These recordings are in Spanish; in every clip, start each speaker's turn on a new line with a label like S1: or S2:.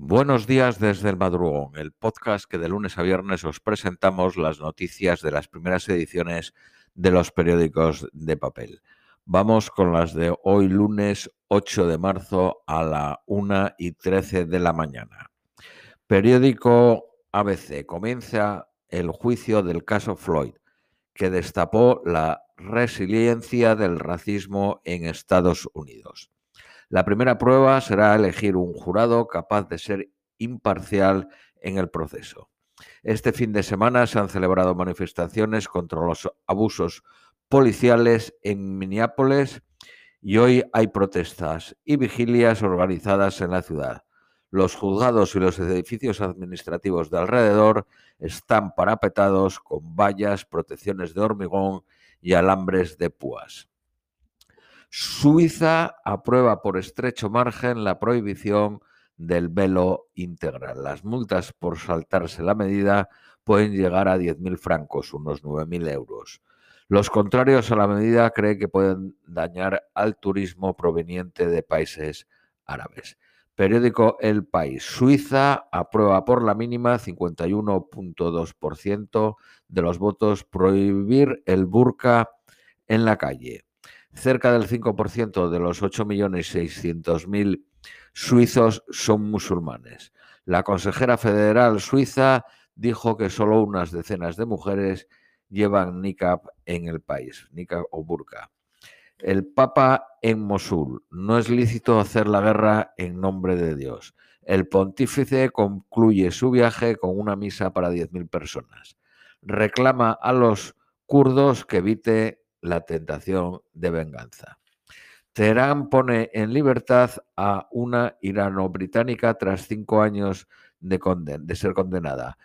S1: Buenos días desde el madrugón, el podcast que de lunes a viernes os presentamos las noticias de las primeras ediciones de los periódicos de papel. Vamos con las de hoy lunes 8 de marzo a la 1 y 13 de la mañana. Periódico ABC comienza el juicio del caso Floyd, que destapó la resiliencia del racismo en Estados Unidos. La primera prueba será elegir un jurado capaz de ser imparcial en el proceso. Este fin de semana se han celebrado manifestaciones contra los abusos policiales en Minneapolis y hoy hay protestas y vigilias organizadas en la ciudad. Los juzgados y los edificios administrativos de alrededor están parapetados con vallas, protecciones de hormigón y alambres de púas. Suiza aprueba por estrecho margen la prohibición del velo integral. Las multas por saltarse la medida pueden llegar a 10.000 francos, unos 9.000 euros. Los contrarios a la medida creen que pueden dañar al turismo proveniente de países árabes. Periódico El País. Suiza aprueba por la mínima 51.2% de los votos prohibir el burka en la calle cerca del 5% de los 8.600.000 suizos son musulmanes. La consejera federal suiza dijo que solo unas decenas de mujeres llevan niqab en el país, niqab o burka. El Papa en Mosul. No es lícito hacer la guerra en nombre de Dios. El pontífice concluye su viaje con una misa para 10.000 personas. Reclama a los kurdos que evite la tentación de venganza. Teherán pone en libertad a una irano-británica tras cinco años de, de, ser condenada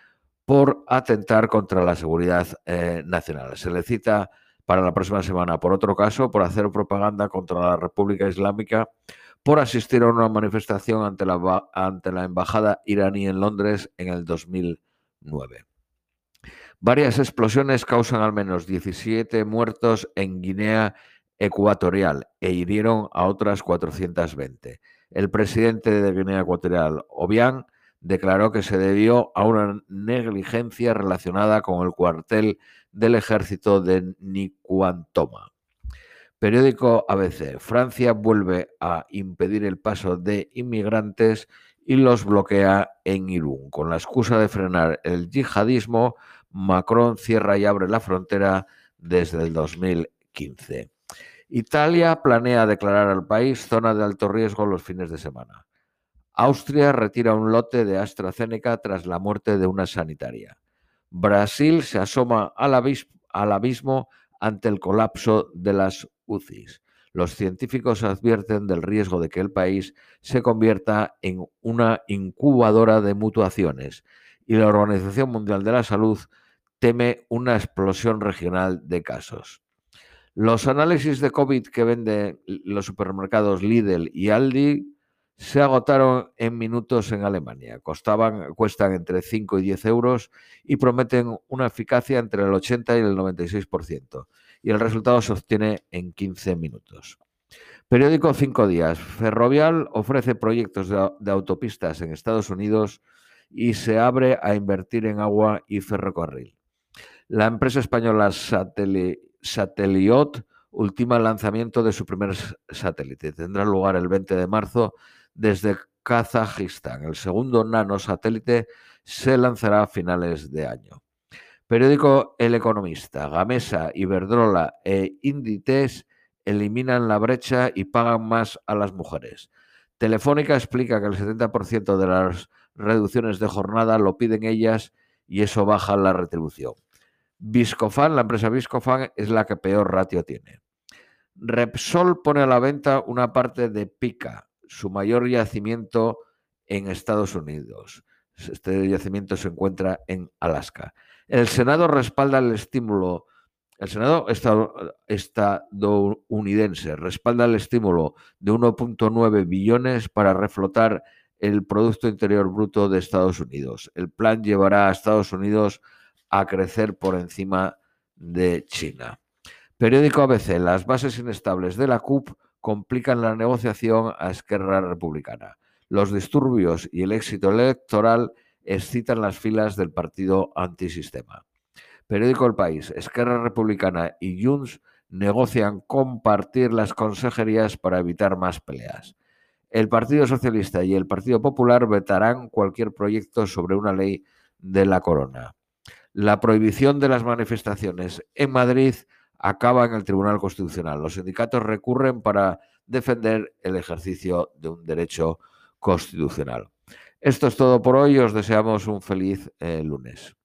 S1: por atentar contra la seguridad eh, nacional. Se le cita para la próxima semana por otro caso, por hacer propaganda contra la República Islámica, por asistir a una manifestación ante la, ante la embajada iraní en Londres en el 2009. Varias explosiones causan al menos 17 muertos en Guinea Ecuatorial e hirieron a otras 420. El presidente de Guinea Ecuatorial, Obiang, declaró que se debió a una negligencia relacionada con el cuartel del ejército de Nicuantoma. Periódico ABC. Francia vuelve a impedir el paso de inmigrantes y los bloquea en Irún. Con la excusa de frenar el yihadismo, Macron cierra y abre la frontera desde el 2015. Italia planea declarar al país zona de alto riesgo los fines de semana. Austria retira un lote de AstraZeneca tras la muerte de una sanitaria. Brasil se asoma al, abismo ante el colapso de las UCIs. Los científicos advierten del riesgo de que el país se convierta en una incubadora de mutuaciones y la Organización Mundial de la Salud teme una explosión regional de casos. Los análisis de COVID que venden los supermercados Lidl y Aldi se agotaron en minutos en Alemania. Costaban, cuestan entre 5 y 10 euros y prometen una eficacia entre el 80 y el 96%. Y el resultado se obtiene en 15 minutos. Periódico Cinco Días. Ferrovial ofrece proyectos de autopistas en Estados Unidos y se abre a invertir en agua y ferrocarril. La empresa española Sateliot ultima el lanzamiento de su primer satélite. Tendrá lugar el 20 de marzo desde Kazajistán. El segundo nanosatélite se lanzará a finales de año. Periódico El Economista. Gamesa, Iberdrola e Inditex eliminan la brecha y pagan más a las mujeres. Telefónica explica que el 70% de las reducciones de jornada lo piden ellas y eso baja la retribución. Viscofan, la empresa Viscofan, es la que peor ratio tiene. Repsol pone a la venta una parte de Pica, su mayor yacimiento en Estados Unidos. Este yacimiento se encuentra en Alaska. El Senado respalda el estímulo, el Senado estadounidense respalda el estímulo de 1.9 billones para reflotar el Producto Interior Bruto de Estados Unidos. El plan llevará a Estados Unidos a crecer por encima de China. Periódico ABC. Las bases inestables de la CUP complican la negociación a Esquerra Republicana. Los disturbios y el éxito electoral excitan las filas del partido antisistema. Periódico El País, Esquerra Republicana y Junts negocian compartir las consejerías para evitar más peleas. El Partido Socialista y el Partido Popular vetarán cualquier proyecto sobre una ley de la corona. La prohibición de las manifestaciones en Madrid acaba en el Tribunal Constitucional. Los sindicatos recurren para defender el ejercicio de un derecho constitucional. Esto es todo por hoy. Os deseamos un feliz eh, lunes.